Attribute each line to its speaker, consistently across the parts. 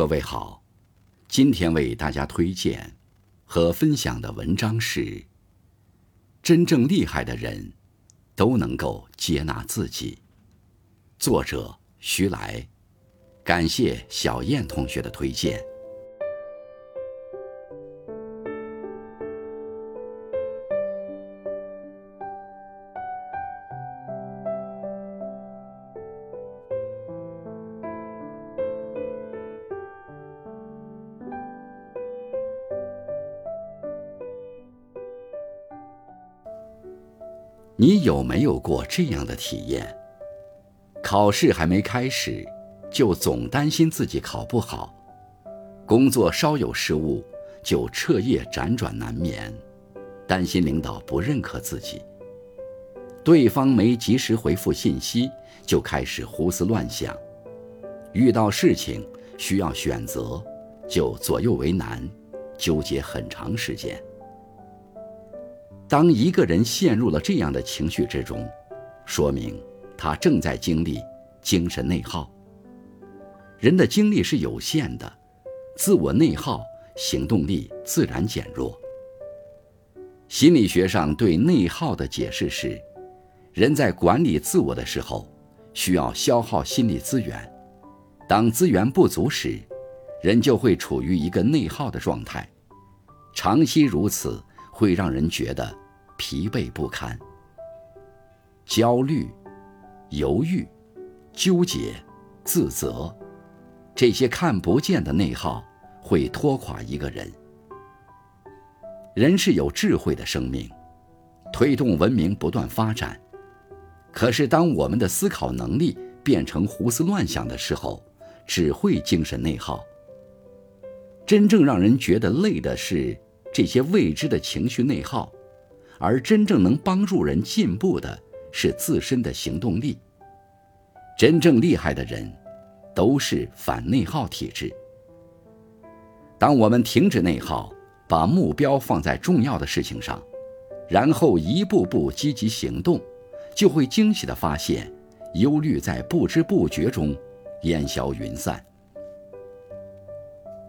Speaker 1: 各位好，今天为大家推荐和分享的文章是：真正厉害的人都能够接纳自己。作者徐来，感谢小燕同学的推荐。你有没有过这样的体验？考试还没开始，就总担心自己考不好；工作稍有失误，就彻夜辗转难眠，担心领导不认可自己；对方没及时回复信息，就开始胡思乱想；遇到事情需要选择，就左右为难，纠结很长时间。当一个人陷入了这样的情绪之中，说明他正在经历精神内耗。人的精力是有限的，自我内耗，行动力自然减弱。心理学上对内耗的解释是：人在管理自我的时候，需要消耗心理资源，当资源不足时，人就会处于一个内耗的状态，长期如此会让人觉得。疲惫不堪、焦虑、犹豫、纠结、自责，这些看不见的内耗会拖垮一个人。人是有智慧的生命，推动文明不断发展。可是，当我们的思考能力变成胡思乱想的时候，只会精神内耗。真正让人觉得累的是这些未知的情绪内耗。而真正能帮助人进步的是自身的行动力。真正厉害的人，都是反内耗体质。当我们停止内耗，把目标放在重要的事情上，然后一步步积极行动，就会惊喜地发现，忧虑在不知不觉中烟消云散。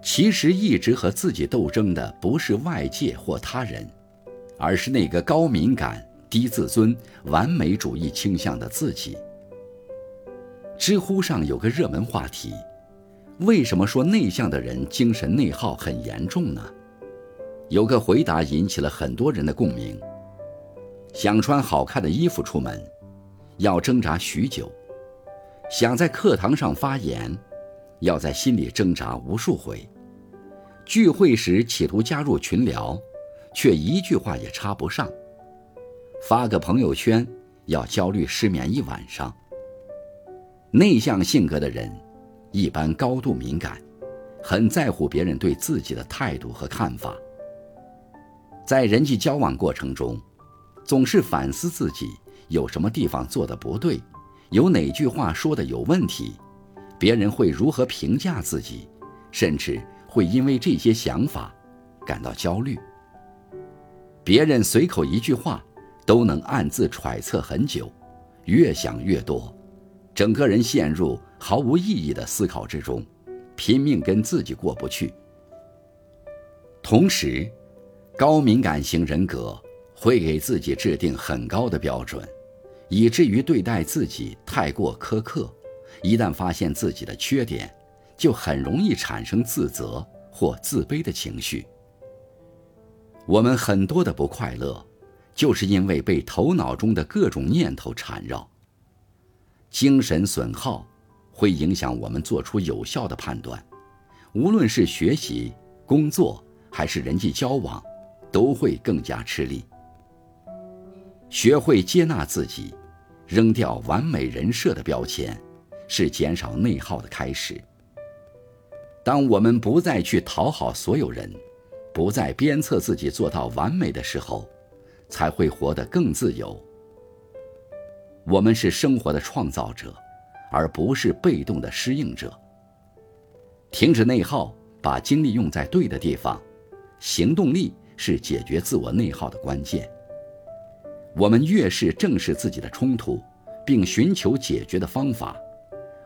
Speaker 1: 其实，一直和自己斗争的不是外界或他人。而是那个高敏感、低自尊、完美主义倾向的自己。知乎上有个热门话题：为什么说内向的人精神内耗很严重呢？有个回答引起了很多人的共鸣。想穿好看的衣服出门，要挣扎许久；想在课堂上发言，要在心里挣扎无数回；聚会时企图加入群聊。却一句话也插不上。发个朋友圈要焦虑失眠一晚上。内向性格的人，一般高度敏感，很在乎别人对自己的态度和看法。在人际交往过程中，总是反思自己有什么地方做的不对，有哪句话说的有问题，别人会如何评价自己，甚至会因为这些想法感到焦虑。别人随口一句话，都能暗自揣测很久，越想越多，整个人陷入毫无意义的思考之中，拼命跟自己过不去。同时，高敏感型人格会给自己制定很高的标准，以至于对待自己太过苛刻。一旦发现自己的缺点，就很容易产生自责或自卑的情绪。我们很多的不快乐，就是因为被头脑中的各种念头缠绕。精神损耗会影响我们做出有效的判断，无论是学习、工作还是人际交往，都会更加吃力。学会接纳自己，扔掉完美人设的标签，是减少内耗的开始。当我们不再去讨好所有人。不再鞭策自己做到完美的时候，才会活得更自由。我们是生活的创造者，而不是被动的适应者。停止内耗，把精力用在对的地方。行动力是解决自我内耗的关键。我们越是正视自己的冲突，并寻求解决的方法，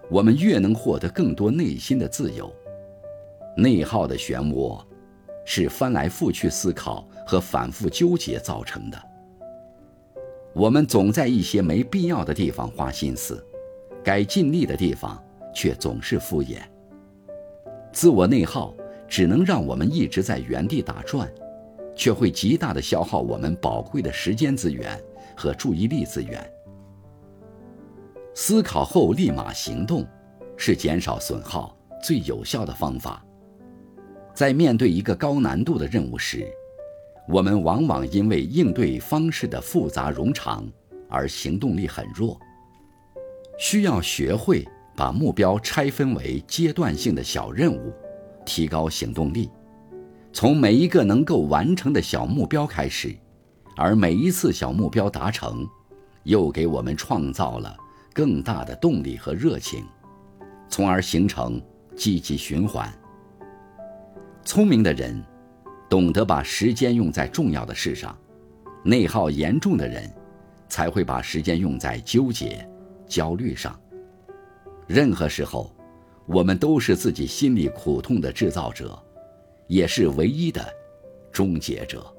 Speaker 1: 我们越能获得更多内心的自由。内耗的漩涡，是翻来覆去思考和反复纠结造成的。我们总在一些没必要的地方花心思，该尽力的地方却总是敷衍。自我内耗只能让我们一直在原地打转，却会极大的消耗我们宝贵的时间资源和注意力资源。思考后立马行动，是减少损耗最有效的方法。在面对一个高难度的任务时，我们往往因为应对方式的复杂冗长而行动力很弱。需要学会把目标拆分为阶段性的小任务，提高行动力。从每一个能够完成的小目标开始，而每一次小目标达成，又给我们创造了更大的动力和热情，从而形成积极循环。聪明的人，懂得把时间用在重要的事上；内耗严重的人，才会把时间用在纠结、焦虑上。任何时候，我们都是自己心里苦痛的制造者，也是唯一的终结者。